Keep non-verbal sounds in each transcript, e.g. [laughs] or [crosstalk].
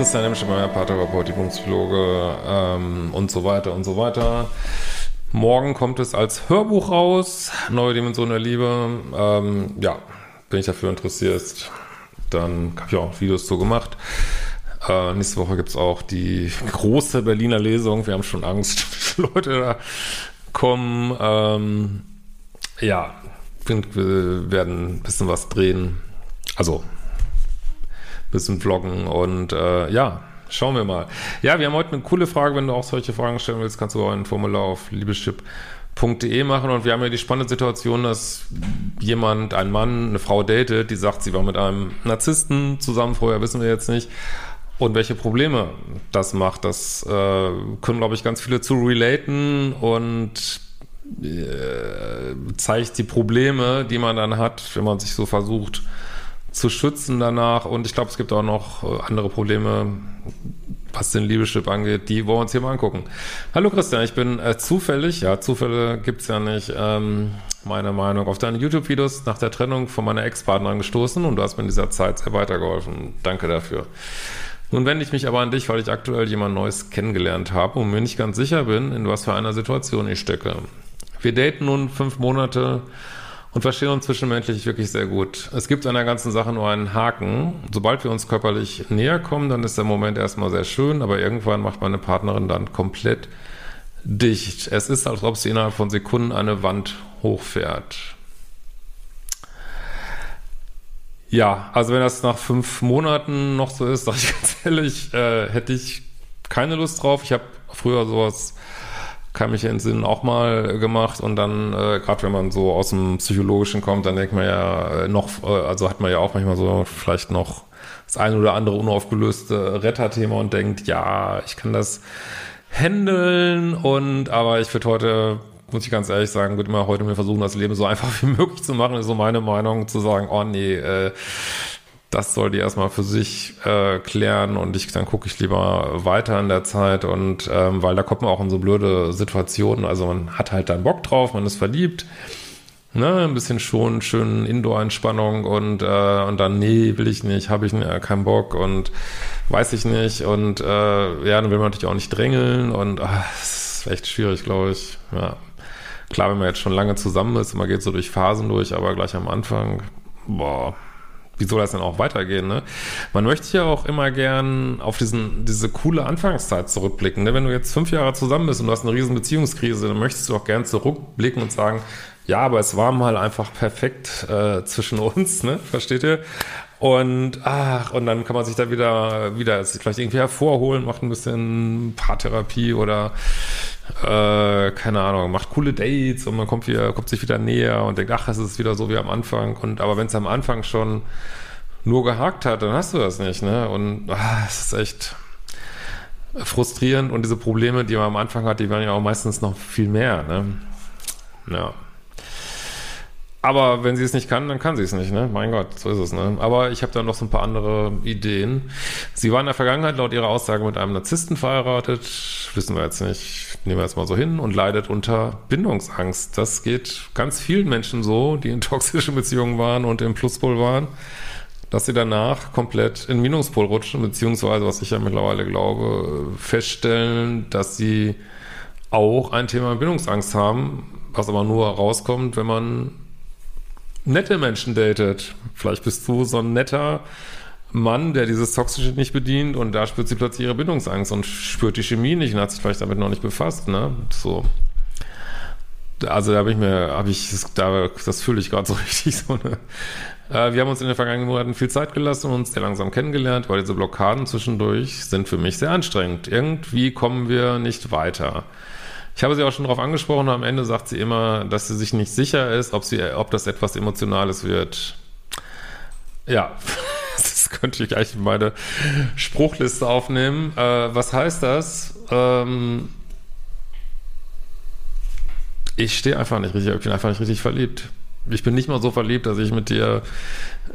Christian Emschemeier, Paartherapeut, Übungspsychologe ähm, und so weiter und so weiter. Morgen kommt es als Hörbuch raus, Neue Dimension der Liebe. Ähm, ja, wenn ich dafür interessiert, dann habe ich auch Videos zu gemacht. Äh, nächste Woche gibt es auch die große Berliner Lesung. Wir haben schon Angst, [laughs] wie viele Leute da kommen. Ähm, ja, wir werden ein bisschen was drehen. Also bisschen vloggen und äh, ja, schauen wir mal. Ja, wir haben heute eine coole Frage. Wenn du auch solche Fragen stellen willst, kannst du auch ein Formular auf liebeschip.de machen und wir haben ja die spannende Situation, dass jemand, ein Mann, eine Frau datet, die sagt, sie war mit einem Narzissten zusammen, vorher wissen wir jetzt nicht. Und welche Probleme das macht, das äh, können, glaube ich, ganz viele zu relaten und äh, zeigt die Probleme, die man dann hat, wenn man sich so versucht, zu schützen danach. Und ich glaube, es gibt auch noch äh, andere Probleme, was den Liebeschip angeht. Die wollen wir uns hier mal angucken. Hallo Christian, ich bin äh, zufällig, ja, Zufälle gibt's ja nicht, ähm, meine Meinung auf deine YouTube-Videos nach der Trennung von meiner Ex-Partnerin gestoßen und du hast mir in dieser Zeit sehr weitergeholfen. Danke dafür. Nun wende ich mich aber an dich, weil ich aktuell jemand Neues kennengelernt habe und mir nicht ganz sicher bin, in was für einer Situation ich stecke. Wir daten nun fünf Monate und verstehen uns zwischenmenschlich wirklich sehr gut. Es gibt an der ganzen Sache nur einen Haken. Sobald wir uns körperlich näher kommen, dann ist der Moment erstmal sehr schön, aber irgendwann macht meine Partnerin dann komplett dicht. Es ist, als ob sie innerhalb von Sekunden eine Wand hochfährt. Ja, also wenn das nach fünf Monaten noch so ist, sage ich [laughs] ganz ehrlich, äh, hätte ich keine Lust drauf. Ich habe früher sowas kann mich entsinnen, auch mal gemacht. Und dann, äh, gerade wenn man so aus dem Psychologischen kommt, dann denkt man ja äh, noch, äh, also hat man ja auch manchmal so vielleicht noch das ein oder andere unaufgelöste Retterthema und denkt, ja, ich kann das handeln. Und aber ich würde heute, muss ich ganz ehrlich sagen, würde immer heute mir versuchen, das Leben so [laughs] einfach wie möglich zu machen, ist so meine Meinung, zu sagen, oh nee, äh, das soll die erstmal für sich äh, klären und ich dann gucke ich lieber weiter in der Zeit und ähm, weil da kommt man auch in so blöde Situationen. Also man hat halt dann Bock drauf, man ist verliebt, ne, ein bisschen schon schön Indoor-Entspannung und äh, und dann nee, will ich nicht, habe ich äh, keinen Bock und weiß ich nicht und äh, ja, dann will man natürlich auch nicht drängeln und ach, das ist echt schwierig, glaube ich. Ja. Klar, wenn man jetzt schon lange zusammen ist, man geht so durch Phasen durch, aber gleich am Anfang, boah, wie soll das denn auch weitergehen? Ne? Man möchte ja auch immer gern auf diesen, diese coole Anfangszeit zurückblicken. Ne? Wenn du jetzt fünf Jahre zusammen bist und du hast eine riesen Beziehungskrise, dann möchtest du auch gern zurückblicken und sagen, ja, aber es war mal einfach perfekt äh, zwischen uns, ne? Versteht ihr? Und ach, und dann kann man sich da wieder, wieder vielleicht irgendwie hervorholen, macht ein bisschen Paartherapie oder äh, keine Ahnung, macht coole Dates und man kommt wieder, kommt sich wieder näher und denkt, ach, es ist wieder so wie am Anfang. Und aber wenn es am Anfang schon nur gehakt hat, dann hast du das nicht, ne? Und ach, es ist echt frustrierend und diese Probleme, die man am Anfang hat, die werden ja auch meistens noch viel mehr, ne? Ja. Aber wenn sie es nicht kann, dann kann sie es nicht, ne? Mein Gott, so ist es, ne? Aber ich habe da noch so ein paar andere Ideen. Sie war in der Vergangenheit laut ihrer Aussage mit einem Narzissten verheiratet, wissen wir jetzt nicht, nehmen wir jetzt mal so hin, und leidet unter Bindungsangst. Das geht ganz vielen Menschen so, die in toxischen Beziehungen waren und im Pluspol waren, dass sie danach komplett in Minuspol rutschen, beziehungsweise, was ich ja mittlerweile glaube, feststellen, dass sie auch ein Thema Bindungsangst haben, was aber nur rauskommt, wenn man nette Menschen datet. Vielleicht bist du so ein netter Mann, der dieses Toxische nicht bedient und da spürt sie plötzlich ihre Bindungsangst und spürt die Chemie nicht und hat sich vielleicht damit noch nicht befasst, ne? So. also da bin ich mir, habe ich, da, das fühle ich gerade so [laughs] richtig so eine. Äh, wir haben uns in den vergangenen Monaten viel Zeit gelassen und uns sehr langsam kennengelernt, weil diese Blockaden zwischendurch sind für mich sehr anstrengend. Irgendwie kommen wir nicht weiter. Ich habe sie auch schon darauf angesprochen und am Ende sagt sie immer, dass sie sich nicht sicher ist, ob sie, ob das etwas Emotionales wird. Ja, [laughs] das könnte ich gleich in meine Spruchliste aufnehmen. Äh, was heißt das? Ähm, ich stehe einfach nicht richtig, ich bin einfach nicht richtig verliebt. Ich bin nicht mal so verliebt, dass ich mit dir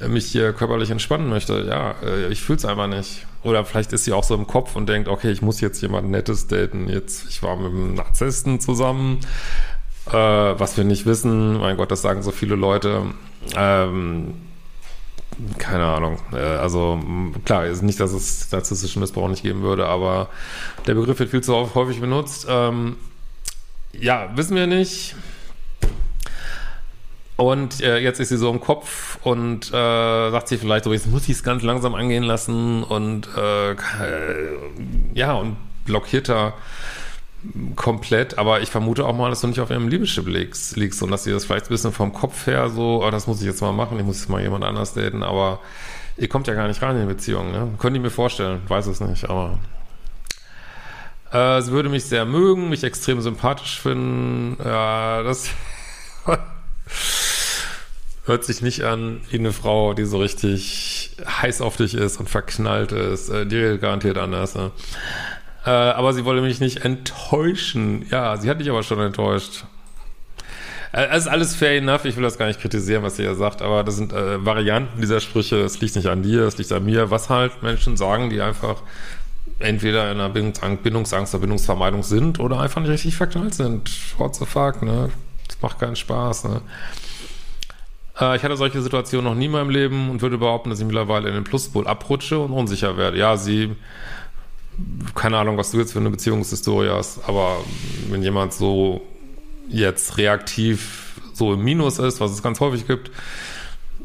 äh, mich hier körperlich entspannen möchte. Ja, äh, ich fühle es einfach nicht. Oder vielleicht ist sie auch so im Kopf und denkt, okay, ich muss jetzt jemand Nettes daten. Jetzt, ich war mit einem Narzissten zusammen, äh, was wir nicht wissen. Mein Gott, das sagen so viele Leute. Ähm, keine Ahnung. Äh, also klar, ist nicht, dass es narzisstischen Missbrauch nicht geben würde, aber der Begriff wird viel zu häufig benutzt. Ähm, ja, wissen wir nicht. Und äh, jetzt ist sie so im Kopf und äh, sagt sie vielleicht so, jetzt muss ich es ganz langsam angehen lassen und äh, ja, und blockiert da komplett, aber ich vermute auch mal, dass du nicht auf ihrem Liebeschip liegst, liegst und dass sie das vielleicht ein bisschen vom Kopf her so, oh, das muss ich jetzt mal machen, ich muss jetzt mal jemand anders daten, aber ihr kommt ja gar nicht rein in die Beziehung, ne? Könnte ich mir vorstellen, weiß es nicht, aber äh, sie würde mich sehr mögen, mich extrem sympathisch finden, ja, das [laughs] hört sich nicht an wie eine Frau, die so richtig heiß auf dich ist und verknallt ist, äh, die redet garantiert anders, ne? Äh, aber sie wollte mich nicht enttäuschen. Ja, sie hat dich aber schon enttäuscht. Äh, es ist alles fair enough. Ich will das gar nicht kritisieren, was sie ja sagt, aber das sind äh, Varianten dieser Sprüche. Es liegt nicht an dir, es liegt an mir. Was halt Menschen sagen, die einfach entweder in einer Bindungsangst oder Bindungsvermeidung sind oder einfach nicht richtig verknallt sind. What the fuck, ne? Das macht keinen Spaß, ne? Äh, ich hatte solche Situationen noch nie in meinem Leben und würde behaupten, dass ich mittlerweile in den Pluspol abrutsche und unsicher werde. Ja, sie keine Ahnung, was du jetzt für eine Beziehungshistorie hast, aber wenn jemand so jetzt reaktiv so im Minus ist, was es ganz häufig gibt,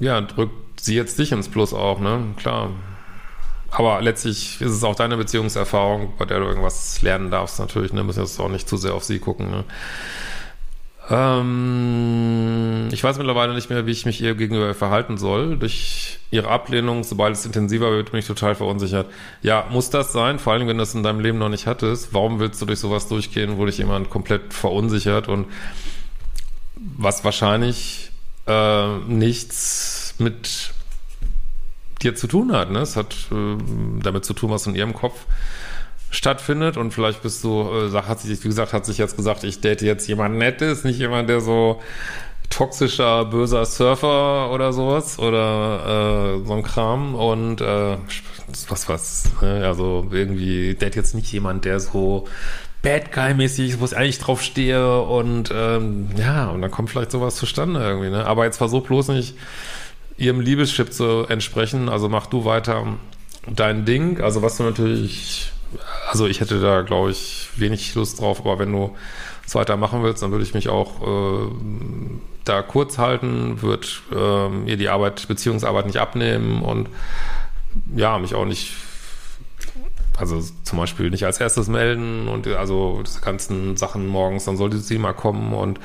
ja, drückt sie jetzt dich ins Plus auch, ne? Klar. Aber letztlich ist es auch deine Beziehungserfahrung, bei der du irgendwas lernen darfst, natürlich, ne? Müssen jetzt auch nicht zu sehr auf sie gucken, ne? Ähm, ich weiß mittlerweile nicht mehr, wie ich mich ihr gegenüber verhalten soll. Durch ihre Ablehnung, sobald es intensiver wird, bin ich total verunsichert. Ja, muss das sein? Vor allem, wenn du es in deinem Leben noch nicht hattest. Warum willst du durch sowas durchgehen, wo dich jemand komplett verunsichert und was wahrscheinlich äh, nichts mit dir zu tun hat. Ne? Es hat äh, damit zu tun, was in ihrem Kopf stattfindet und vielleicht bist du, äh, hat sich, wie gesagt, hat sich jetzt gesagt, ich date jetzt jemand Nettes, nicht jemand, der so toxischer, böser Surfer oder sowas oder äh, so ein Kram und äh, was was, ne? also irgendwie date jetzt nicht jemand, der so Bad Guy-mäßig wo ich eigentlich drauf stehe und ähm, ja, und dann kommt vielleicht sowas zustande irgendwie, ne? Aber jetzt versuch bloß nicht ihrem Liebeschip zu entsprechen, also mach du weiter dein Ding, also was du natürlich also ich hätte da, glaube ich, wenig Lust drauf, aber wenn du es weitermachen willst, dann würde ich mich auch äh, da kurz halten, würde äh, ihr die Arbeit, Beziehungsarbeit nicht abnehmen und ja, mich auch nicht also zum Beispiel nicht als erstes melden und also diese ganzen Sachen morgens, dann sollte sie mal kommen und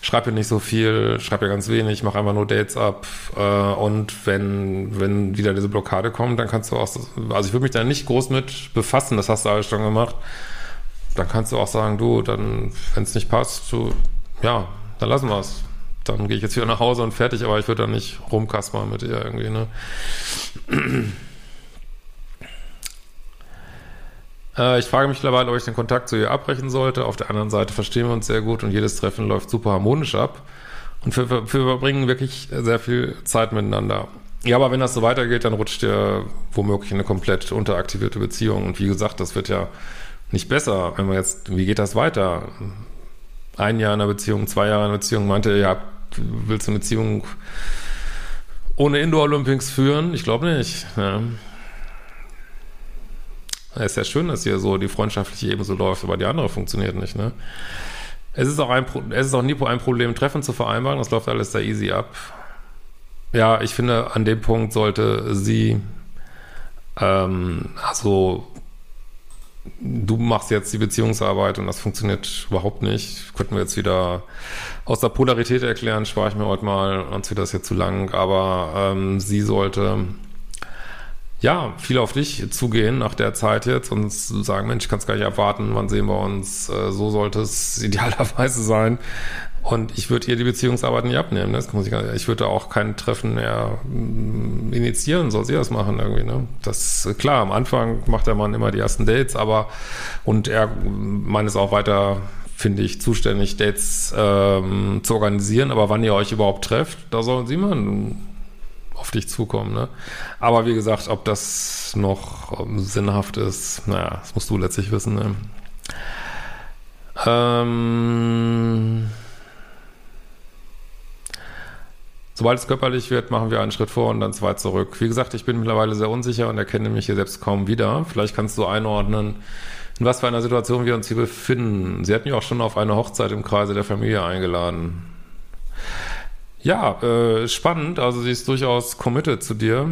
schreib ihr nicht so viel, schreib ihr ganz wenig, mach einfach nur Dates ab äh, und wenn, wenn wieder diese Blockade kommt, dann kannst du auch, also ich würde mich da nicht groß mit befassen, das hast du alles schon gemacht, dann kannst du auch sagen, du, dann, wenn es nicht passt, du, ja, dann lassen wir es. Dann gehe ich jetzt wieder nach Hause und fertig, aber ich würde da nicht rumkaspern mit ihr irgendwie, ne? [clears throat] Äh, ich frage mich mittlerweile, ob ich den Kontakt zu ihr abbrechen sollte. Auf der anderen Seite verstehen wir uns sehr gut und jedes Treffen läuft super harmonisch ab. Und wir, wir verbringen wirklich sehr viel Zeit miteinander. Ja, aber wenn das so weitergeht, dann rutscht ihr womöglich in eine komplett unteraktivierte Beziehung. Und wie gesagt, das wird ja nicht besser, wenn man jetzt, wie geht das weiter? Ein Jahr in einer Beziehung, zwei Jahre in einer Beziehung, meinte ja, willst du eine Beziehung ohne Indoor Olympics führen? Ich glaube nicht. Ja. Es ist ja schön, dass hier so die freundschaftliche Ebene so läuft, aber die andere funktioniert nicht, ne? Es ist auch ein, es ist auch nie ein Problem, Treffen zu vereinbaren. Das läuft alles da easy ab. Ja, ich finde, an dem Punkt sollte sie, ähm, also du machst jetzt die Beziehungsarbeit und das funktioniert überhaupt nicht. Könnten wir jetzt wieder aus der Polarität erklären, spare ich mir heute mal, sonst wird das jetzt zu lang, aber ähm, sie sollte ja, viel auf dich zugehen nach der Zeit jetzt und sagen, Mensch, ich kann es gar nicht erwarten, wann sehen wir uns, äh, so sollte es [laughs] idealerweise sein. Und ich würde ihr die Beziehungsarbeit nicht abnehmen. Ne? Das muss ich, ich würde auch kein Treffen mehr mm, initiieren, soll sie das machen irgendwie. Ne? Das klar, am Anfang macht der Mann immer die ersten Dates, aber und er meint es auch weiter, finde ich, zuständig, Dates ähm, zu organisieren. Aber wann ihr euch überhaupt trefft, da sollen sie machen auf dich zukommen. Ne? Aber wie gesagt, ob das noch ähm, sinnhaft ist, naja, das musst du letztlich wissen. Ne? Ähm, sobald es körperlich wird, machen wir einen Schritt vor und dann zwei zurück. Wie gesagt, ich bin mittlerweile sehr unsicher und erkenne mich hier selbst kaum wieder. Vielleicht kannst du einordnen, in was für einer Situation wir uns hier befinden. Sie hat mich auch schon auf eine Hochzeit im Kreise der Familie eingeladen. Ja, äh, spannend. Also sie ist durchaus committed zu dir.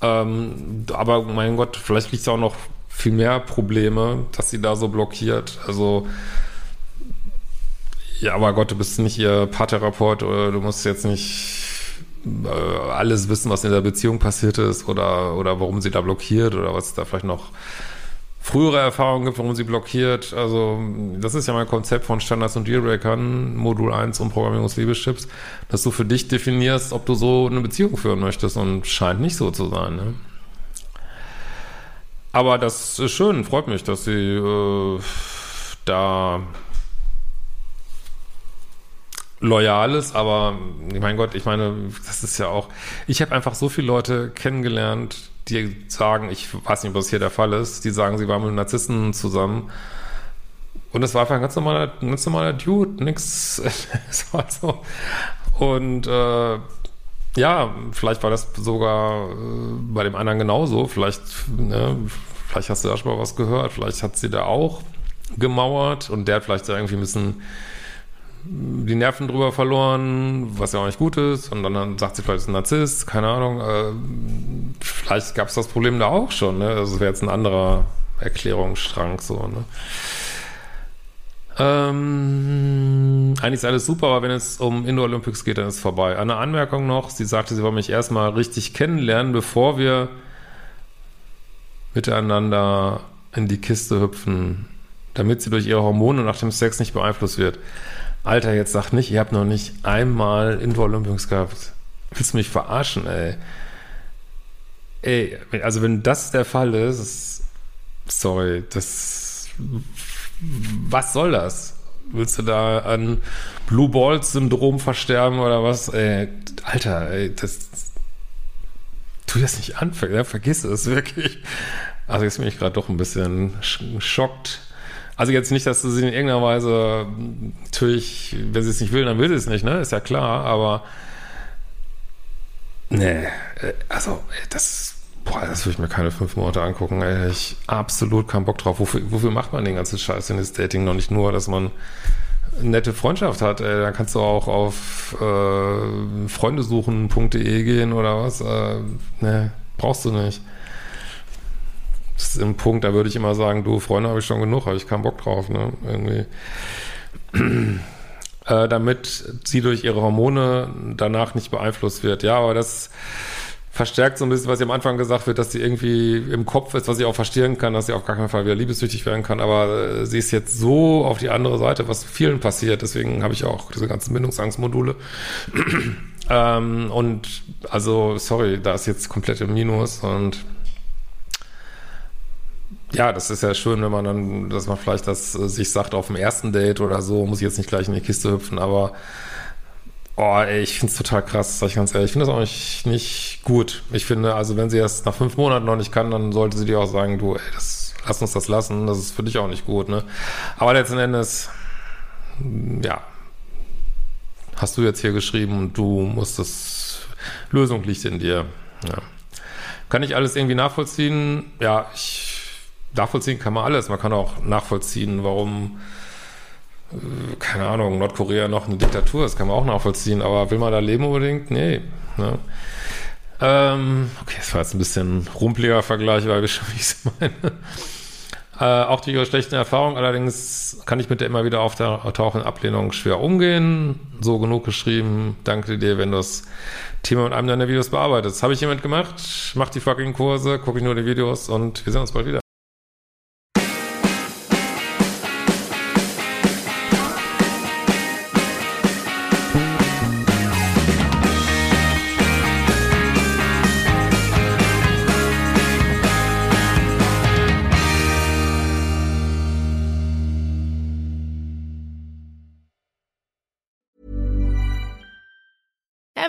Ähm, aber mein Gott, vielleicht liegt es auch noch viel mehr Probleme, dass sie da so blockiert. Also ja, aber Gott, du bist nicht ihr Paartherapeut oder du musst jetzt nicht äh, alles wissen, was in der Beziehung passiert ist oder, oder warum sie da blockiert oder was da vielleicht noch frühere Erfahrungen gibt, warum sie blockiert. Also, das ist ja mein Konzept von Standards und Dealbreakern, Modul 1 und Programmierungs-Liebeschips, dass du für dich definierst, ob du so eine Beziehung führen möchtest und scheint nicht so zu sein. Ne? Aber das ist schön, freut mich, dass sie äh, da loyal ist, aber mein Gott, ich meine, das ist ja auch, ich habe einfach so viele Leute kennengelernt, die sagen, ich weiß nicht, ob das hier der Fall ist, die sagen, sie waren mit Narzissten zusammen. Und es war einfach ein ganz normaler, ein ganz normaler Dude, nix. [laughs] es war so. Und äh, ja, vielleicht war das sogar äh, bei dem anderen genauso. Vielleicht, ne, vielleicht hast du da schon mal was gehört. Vielleicht hat sie da auch gemauert und der hat vielleicht irgendwie ein bisschen die Nerven drüber verloren, was ja auch nicht gut ist. Und dann sagt sie vielleicht, ist ein Narzisst, keine Ahnung. Äh, vielleicht gab es das Problem da auch schon. Ne? Also wäre jetzt ein anderer Erklärungsstrang so. Ne? Ähm, eigentlich ist alles super, aber wenn es um Indoor Olympics geht, dann ist es vorbei. Eine Anmerkung noch, sie sagte, sie wollte mich erstmal richtig kennenlernen, bevor wir miteinander in die Kiste hüpfen, damit sie durch ihre Hormone nach dem Sex nicht beeinflusst wird. Alter, jetzt sag nicht, ihr habt noch nicht einmal Indoor Olympics gehabt. Willst du mich verarschen, ey? Ey, also wenn das der Fall ist, sorry, das, was soll das? Willst du da an Blue Balls Syndrom versterben oder was? Ey, Alter, ey, das, tu das nicht an, vergiss es [laughs] wirklich. Also jetzt bin ich gerade doch ein bisschen schockt also jetzt nicht, dass sie in irgendeiner Weise natürlich, wenn sie es nicht will, dann will sie es nicht, ne? Ist ja klar, aber nee, äh, also das, boah, das würde ich mir keine fünf Monate angucken. Ey. Ich absolut keinen Bock drauf. Wofür, wofür macht man den ganzen Scheiß in das Dating noch nicht nur, dass man nette Freundschaft hat? Ey. Dann kannst du auch auf äh, freundesuchen.de gehen oder was. Äh, nee, brauchst du nicht das ist ein Punkt, da würde ich immer sagen, du, Freunde habe ich schon genug, habe ich keinen Bock drauf, ne? Irgendwie. [clears throat] äh, damit sie durch ihre Hormone danach nicht beeinflusst wird. Ja, aber das verstärkt so ein bisschen, was ihr am Anfang gesagt wird, dass sie irgendwie im Kopf ist, was ich auch verstehen kann, dass sie auf gar keinen Fall wieder liebessüchtig werden kann, aber äh, sie ist jetzt so auf die andere Seite, was vielen passiert, deswegen habe ich auch diese ganzen Bindungsangstmodule. [clears throat] ähm, und also, sorry, da ist jetzt komplett im Minus und ja, das ist ja schön, wenn man dann, dass man vielleicht das äh, sich sagt auf dem ersten Date oder so, muss ich jetzt nicht gleich in die Kiste hüpfen, aber oh, ey, ich finde es total krass, sag ich ganz ehrlich. Ich finde das auch nicht, nicht gut. Ich finde, also wenn sie das nach fünf Monaten noch nicht kann, dann sollte sie dir auch sagen, du, ey, das, lass uns das lassen, das ist für dich auch nicht gut, ne? Aber letzten Endes, ja, hast du jetzt hier geschrieben und du musst das, Lösung liegt in dir, ja. Kann ich alles irgendwie nachvollziehen? Ja, ich nachvollziehen kann man alles. Man kann auch nachvollziehen, warum, äh, keine Ahnung, Nordkorea noch eine Diktatur ist, kann man auch nachvollziehen. Aber will man da leben unbedingt? Nee. Ne? Ähm, okay, das war jetzt ein bisschen rumpeliger Vergleich, weil ich schon, [laughs] wie ich es meine. Äh, auch durch ihre schlechten Erfahrungen. Allerdings kann ich mit der immer wieder auftauchenden Ablehnung schwer umgehen. So genug geschrieben. Danke dir, wenn du das Thema mit einem deiner Videos bearbeitest. Habe ich jemand gemacht? Mach die fucking Kurse, gucke ich nur die Videos und wir sehen uns bald wieder.